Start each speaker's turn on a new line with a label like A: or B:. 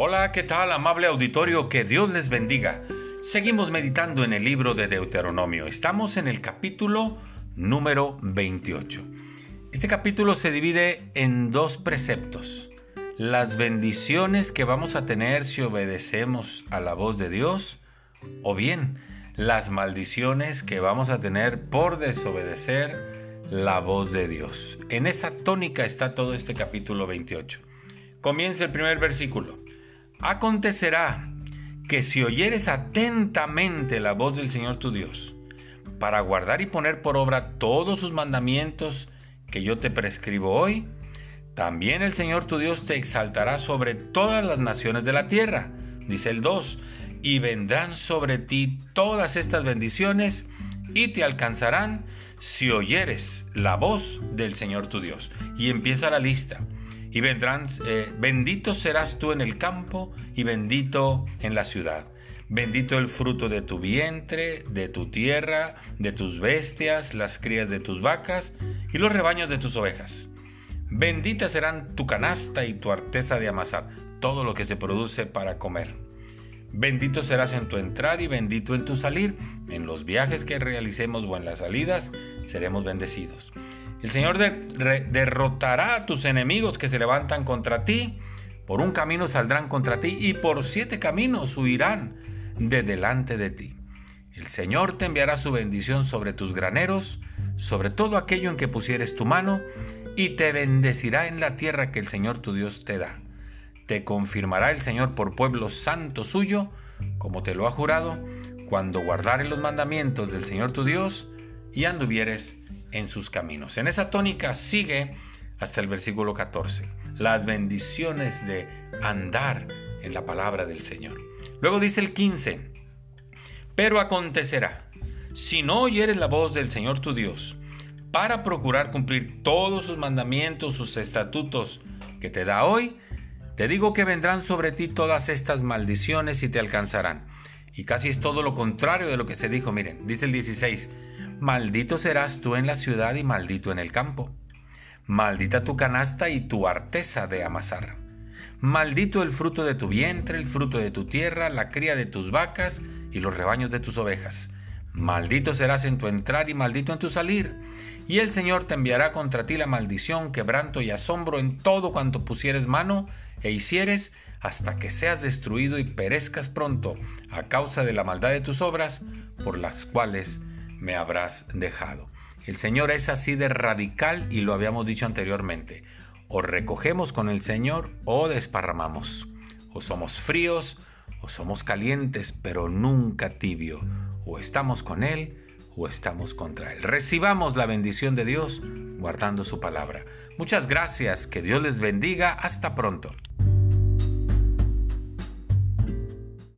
A: Hola, ¿qué tal amable auditorio? Que Dios les bendiga. Seguimos meditando en el libro de Deuteronomio. Estamos en el capítulo número 28. Este capítulo se divide en dos preceptos. Las bendiciones que vamos a tener si obedecemos a la voz de Dios o bien las maldiciones que vamos a tener por desobedecer la voz de Dios. En esa tónica está todo este capítulo 28. Comienza el primer versículo. Acontecerá que si oyeres atentamente la voz del Señor tu Dios, para guardar y poner por obra todos sus mandamientos que yo te prescribo hoy, también el Señor tu Dios te exaltará sobre todas las naciones de la tierra, dice el 2, y vendrán sobre ti todas estas bendiciones y te alcanzarán si oyeres la voz del Señor tu Dios. Y empieza la lista. Y vendrán, eh, bendito serás tú en el campo y bendito en la ciudad. Bendito el fruto de tu vientre, de tu tierra, de tus bestias, las crías de tus vacas y los rebaños de tus ovejas. Bendita serán tu canasta y tu arteza de amasar, todo lo que se produce para comer. Bendito serás en tu entrar y bendito en tu salir. En los viajes que realicemos o en las salidas seremos bendecidos. El Señor derrotará a tus enemigos que se levantan contra ti. Por un camino saldrán contra ti y por siete caminos huirán de delante de ti. El Señor te enviará su bendición sobre tus graneros, sobre todo aquello en que pusieres tu mano, y te bendecirá en la tierra que el Señor tu Dios te da. Te confirmará el Señor por pueblo santo suyo, como te lo ha jurado, cuando guardares los mandamientos del Señor tu Dios y anduvieres en sus caminos. En esa tónica sigue hasta el versículo 14, las bendiciones de andar en la palabra del Señor. Luego dice el 15, pero acontecerá, si no oyeres la voz del Señor tu Dios, para procurar cumplir todos sus mandamientos, sus estatutos que te da hoy, te digo que vendrán sobre ti todas estas maldiciones y te alcanzarán. Y casi es todo lo contrario de lo que se dijo. Miren, dice el 16, maldito serás tú en la ciudad y maldito en el campo. Maldita tu canasta y tu arteza de amasar. Maldito el fruto de tu vientre, el fruto de tu tierra, la cría de tus vacas y los rebaños de tus ovejas. Maldito serás en tu entrar y maldito en tu salir. Y el Señor te enviará contra ti la maldición, quebranto y asombro en todo cuanto pusieres mano e hicieres, hasta que seas destruido y perezcas pronto a causa de la maldad de tus obras, por las cuales me habrás dejado. El Señor es así de radical y lo habíamos dicho anteriormente. O recogemos con el Señor o desparramamos. O somos fríos o somos calientes, pero nunca tibio. O estamos con Él o estamos contra Él. Recibamos la bendición de Dios guardando su palabra. Muchas gracias, que Dios les bendiga, hasta pronto.